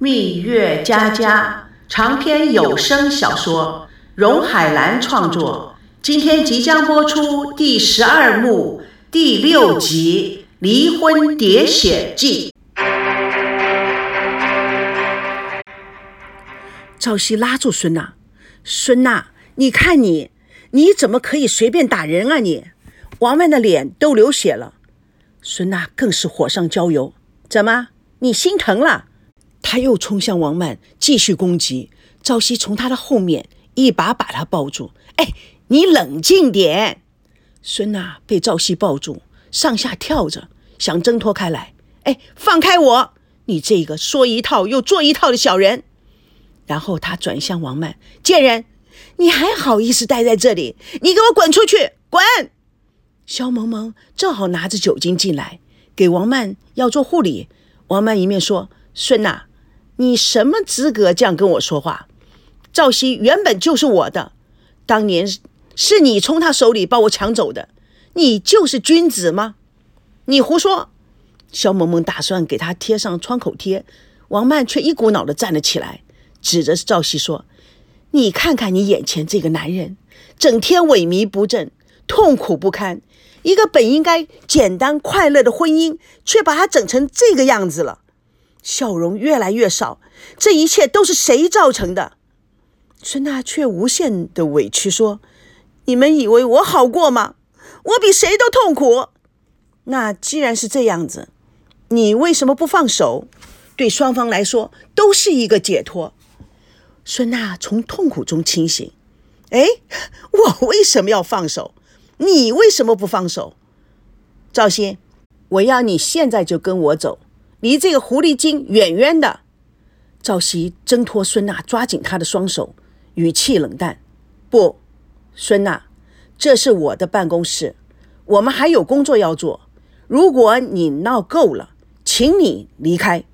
蜜月佳佳长篇有声小说，荣海兰创作。今天即将播出第十二幕第六集《离婚喋血记》。赵熙拉住孙娜：“孙娜，你看你，你怎么可以随便打人啊你？”王曼的脸都流血了。孙娜更是火上浇油：“怎么，你心疼了？”他又冲向王曼，继续攻击。赵熙从他的后面一把把他抱住：“哎，你冷静点！”孙娜被赵熙抱住，上下跳着，想挣脱开来。“哎，放开我！你这个说一套又做一套的小人！”然后他转向王曼：“贱人，你还好意思待在这里？你给我滚出去！滚！”肖萌萌正好拿着酒精进来，给王曼要做护理。王曼一面说：“孙娜，你什么资格这样跟我说话？赵熙原本就是我的，当年是你从他手里把我抢走的，你就是君子吗？你胡说！”肖萌萌打算给他贴上创口贴，王曼却一股脑的站了起来。指着赵熙说：“你看看你眼前这个男人，整天萎靡不振，痛苦不堪。一个本应该简单快乐的婚姻，却把他整成这个样子了，笑容越来越少。这一切都是谁造成的？”孙娜却无限的委屈说：“你们以为我好过吗？我比谁都痛苦。那既然是这样子，你为什么不放手？对双方来说都是一个解脱。”孙娜从痛苦中清醒，哎，我为什么要放手？你为什么不放手？赵鑫，我要你现在就跟我走，离这个狐狸精远远的。赵熙挣脱孙娜，抓紧她的双手，语气冷淡：“不，孙娜，这是我的办公室，我们还有工作要做。如果你闹够了，请你离开。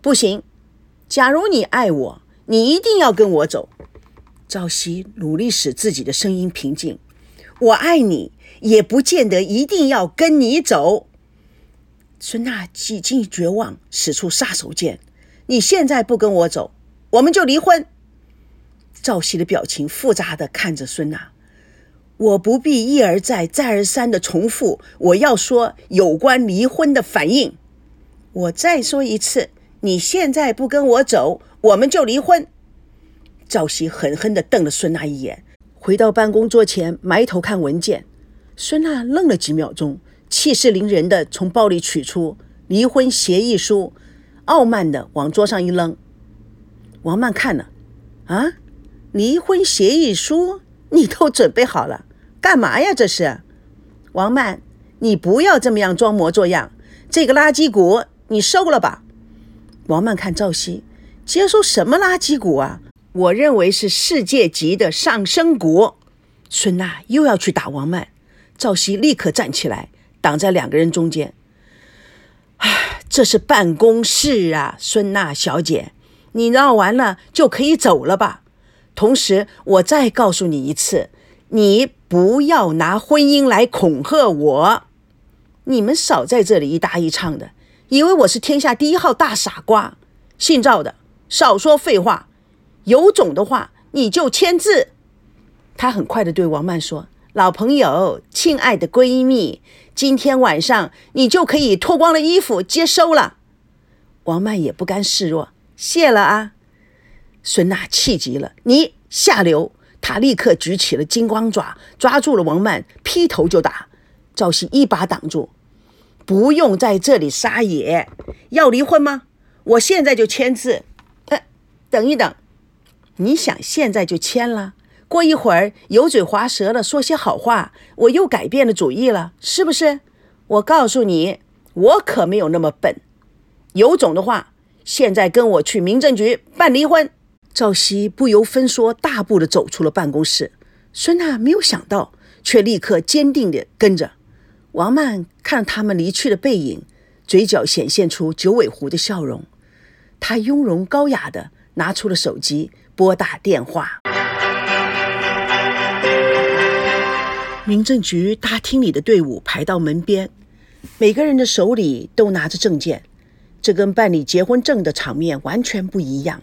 不行，假如你爱我。”你一定要跟我走，赵熙努力使自己的声音平静。我爱你，也不见得一定要跟你走。孙娜几近绝望，使出杀手锏。你现在不跟我走，我们就离婚。赵熙的表情复杂的看着孙娜，我不必一而再、再而三的重复我要说有关离婚的反应。我再说一次。你现在不跟我走，我们就离婚。赵熙狠狠地瞪了孙娜一眼，回到办公桌前，埋头看文件。孙娜愣了几秒钟，气势凌人的从包里取出离婚协议书，傲慢的往桌上一扔。王曼看了，啊，离婚协议书，你都准备好了，干嘛呀？这是，王曼，你不要这么样装模作样，这个垃圾股你收了吧。王曼看赵熙接收什么垃圾股啊？我认为是世界级的上升股。孙娜又要去打王曼，赵熙立刻站起来挡在两个人中间。唉，这是办公室啊，孙娜小姐，你闹完了就可以走了吧？同时，我再告诉你一次，你不要拿婚姻来恐吓我。你们少在这里一搭一唱的。以为我是天下第一号大傻瓜，姓赵的，少说废话，有种的话你就签字。他很快的对王曼说：“老朋友，亲爱的闺蜜，今天晚上你就可以脱光了衣服接收了。”王曼也不甘示弱，谢了啊。孙娜气急了：“你下流！”他立刻举起了金光爪，抓住了王曼，劈头就打。赵熙一把挡住。不用在这里撒野，要离婚吗？我现在就签字。哎，等一等，你想现在就签了？过一会儿油嘴滑舌的，说些好话，我又改变了主意了，是不是？我告诉你，我可没有那么笨。有种的话，现在跟我去民政局办离婚。赵熙不由分说，大步的走出了办公室。孙娜没有想到，却立刻坚定的跟着。王曼看他们离去的背影，嘴角显现出九尾狐的笑容。她雍容高雅地拿出了手机，拨打电话。民政局大厅里的队伍排到门边，每个人的手里都拿着证件。这跟办理结婚证的场面完全不一样。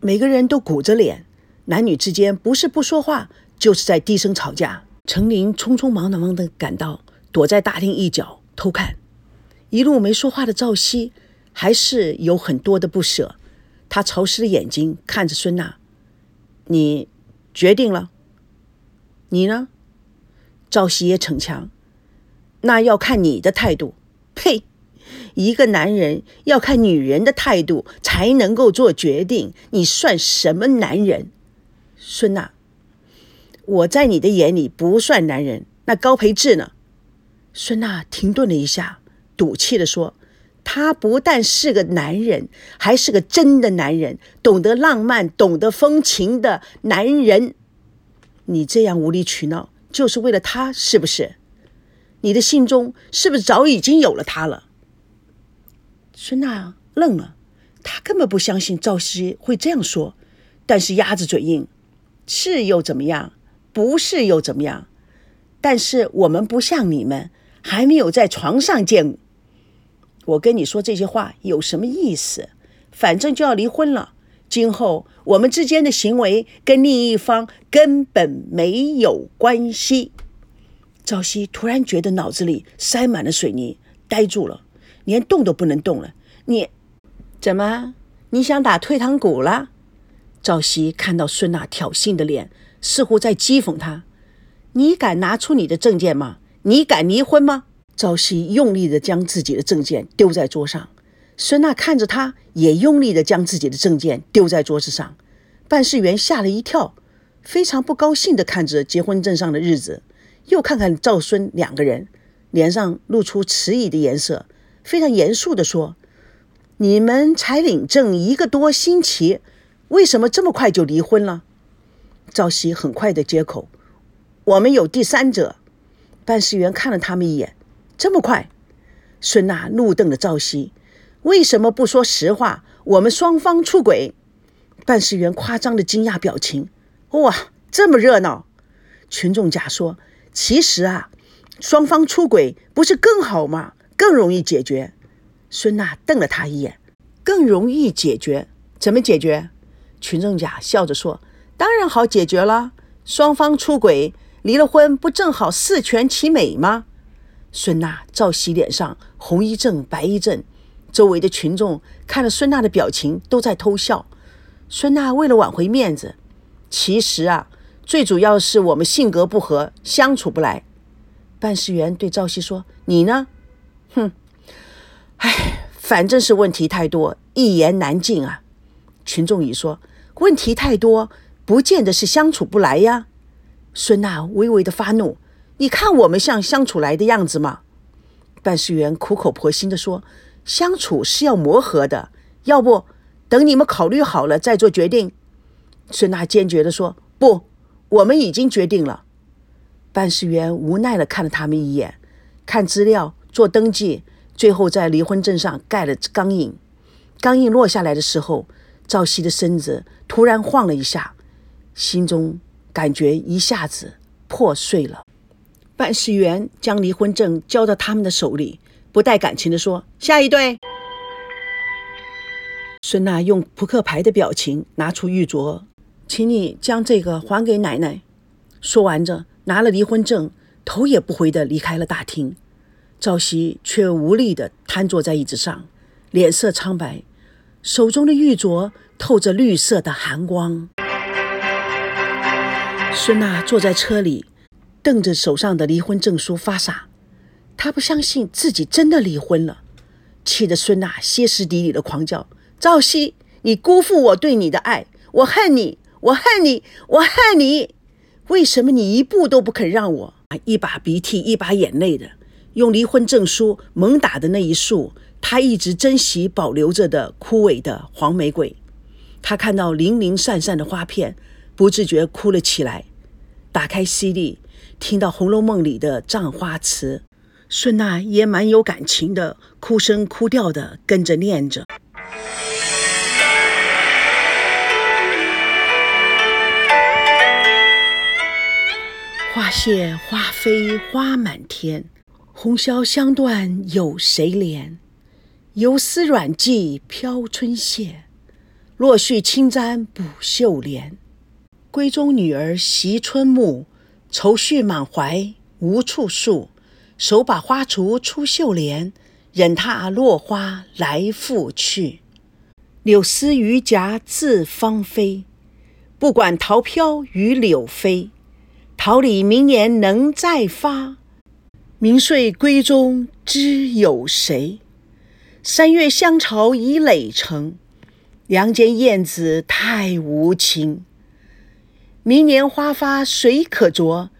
每个人都鼓着脸，男女之间不是不说话，就是在低声吵架。程琳匆匆忙忙地赶到，躲在大厅一角偷看。一路没说话的赵熙，还是有很多的不舍。他潮湿的眼睛看着孙娜：“你决定了？你呢？”赵熙也逞强：“那要看你的态度。”呸！一个男人要看女人的态度才能够做决定，你算什么男人？孙娜，我在你的眼里不算男人。那高培志呢？孙娜停顿了一下，赌气地说：“他不但是个男人，还是个真的男人，懂得浪漫、懂得风情的男人。你这样无理取闹，就是为了他，是不是？你的心中是不是早已经有了他了？”孙娜愣了，她根本不相信赵熙会这样说，但是鸭子嘴硬，是又怎么样？不是又怎么样？但是我们不像你们，还没有在床上见。我跟你说这些话有什么意思？反正就要离婚了，今后我们之间的行为跟另一方根本没有关系。赵熙突然觉得脑子里塞满了水泥，呆住了。连动都不能动了，你怎么？你想打退堂鼓了？赵熙看到孙娜挑衅的脸，似乎在讥讽他。你敢拿出你的证件吗？你敢离婚吗？赵熙用力地将自己的证件丢在桌上。孙娜看着他，也用力地将自己的证件丢在桌子上。办事员吓了一跳，非常不高兴地看着结婚证上的日子，又看看赵孙两个人，脸上露出迟疑的颜色。非常严肃地说：“你们才领证一个多星期，为什么这么快就离婚了？”赵熙很快的接口：“我们有第三者。”办事员看了他们一眼：“这么快？”孙娜怒瞪着赵熙：“为什么不说实话？我们双方出轨？”办事员夸张的惊讶表情：“哇，这么热闹！”群众甲说：“其实啊，双方出轨不是更好吗？”更容易解决。孙娜瞪了他一眼，更容易解决？怎么解决？群众甲笑着说：“当然好解决了，双方出轨，离了婚，不正好四全其美吗？”孙娜、赵熙脸上红一阵白一阵，周围的群众看了孙娜的表情，都在偷笑。孙娜为了挽回面子，其实啊，最主要是我们性格不合，相处不来。办事员对赵熙说：“你呢？”哼，哎，反正是问题太多，一言难尽啊。群众乙说：“问题太多，不见得是相处不来呀。”孙娜微微的发怒：“你看我们像相处来的样子吗？”办事员苦口婆心的说：“相处是要磨合的，要不等你们考虑好了再做决定。”孙娜坚决的说：“不，我们已经决定了。”办事员无奈的看了他们一眼，看资料。做登记，最后在离婚证上盖了钢印。钢印落下来的时候，赵熙的身子突然晃了一下，心中感觉一下子破碎了。办事员将离婚证交到他们的手里，不带感情的说：“下一对。”孙娜用扑克牌的表情拿出玉镯，请你将这个还给奶奶。说完着，拿了离婚证，头也不回的离开了大厅。赵熙却无力地瘫坐在椅子上，脸色苍白，手中的玉镯透着绿色的寒光。孙娜坐在车里，瞪着手上的离婚证书发傻。他不相信自己真的离婚了，气得孙娜歇斯底里的狂叫：“赵熙，你辜负我对你的爱！我恨你！我恨你！我恨你！为什么你一步都不肯让我？”一把鼻涕一把眼泪的。用离婚证书猛打的那一束，他一直珍惜保留着的枯萎的黄玫瑰。他看到零零散散的花片，不自觉哭了起来。打开 CD，听到《红楼梦》里的葬花词，孙娜也蛮有感情的，哭声哭调的跟着念着。花谢花飞花满天。红消香断有谁怜？游丝软髻飘春榭，落絮轻沾补绣帘。闺中女儿惜春暮，愁绪满怀无处诉。手把花锄出绣帘，忍踏落花来复去。柳丝榆荚自芳菲，不管桃飘与柳飞。桃李明年能再发，明岁闺中知有谁？三月香草已垒成，梁间燕子太无情。明年花发谁可啄？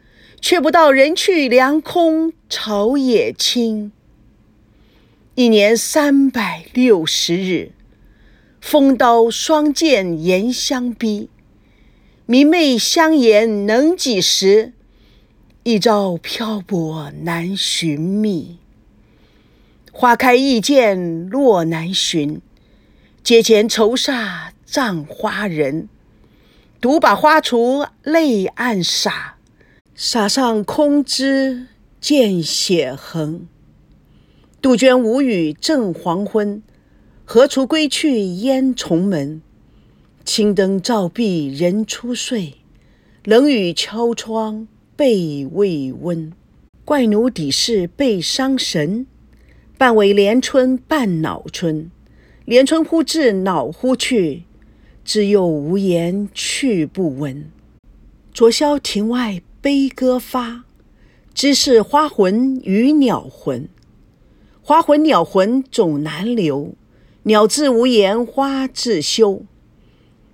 却不到人去凉空，草也青。一年三百六十日，风刀霜剑严相逼。明媚香颜能几时？一朝漂泊难寻觅。花开易见落难寻，阶前愁煞葬花人。独把花锄泪暗洒，洒上空枝见血痕。杜鹃无语正黄昏，何处归去烟重门？青灯照壁人初睡，冷雨敲窗被未温。怪奴底事被伤神，半为连春半恼春。连春忽至恼忽去，知又无言去不闻。昨宵庭外悲歌发，知是花魂与鸟魂。花魂鸟魂总难留，鸟自无言花自羞。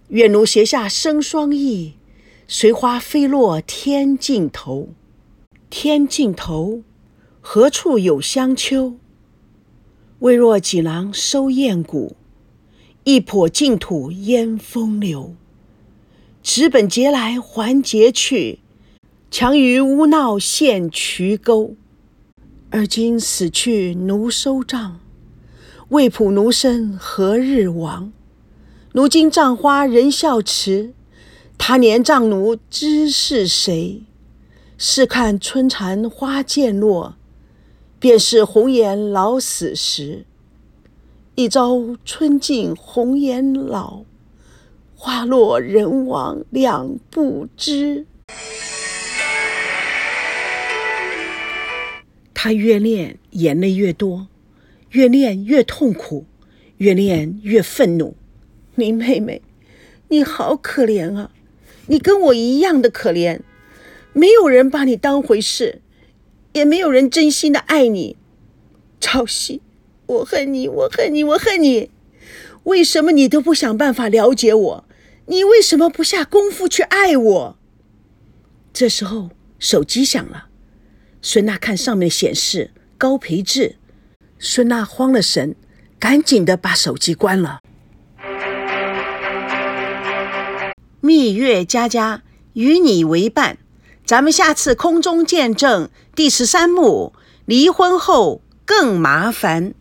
愿奴斜下生双翼，随花飞落天尽头。天尽头，何处有香丘？未若锦囊收燕骨，一抔净土烟风流。直本节来还节去，强于屋闹陷渠沟。而今死去奴收帐，未卜奴身何日亡？如今葬花人笑迟，他年葬奴知是谁？试看春残花渐落，便是红颜老死时。一朝春尽红颜老，花落人亡两不知。他越练眼泪越多，越练越痛苦，越练越愤怒。林妹妹，你好可怜啊！你跟我一样的可怜，没有人把你当回事，也没有人真心的爱你。朝夕，我恨你，我恨你，我恨你！为什么你都不想办法了解我？你为什么不下功夫去爱我？这时候手机响了，孙娜看上面显示高培志，孙娜慌了神，赶紧的把手机关了。蜜月佳佳与你为伴，咱们下次空中见证第十三幕，离婚后更麻烦。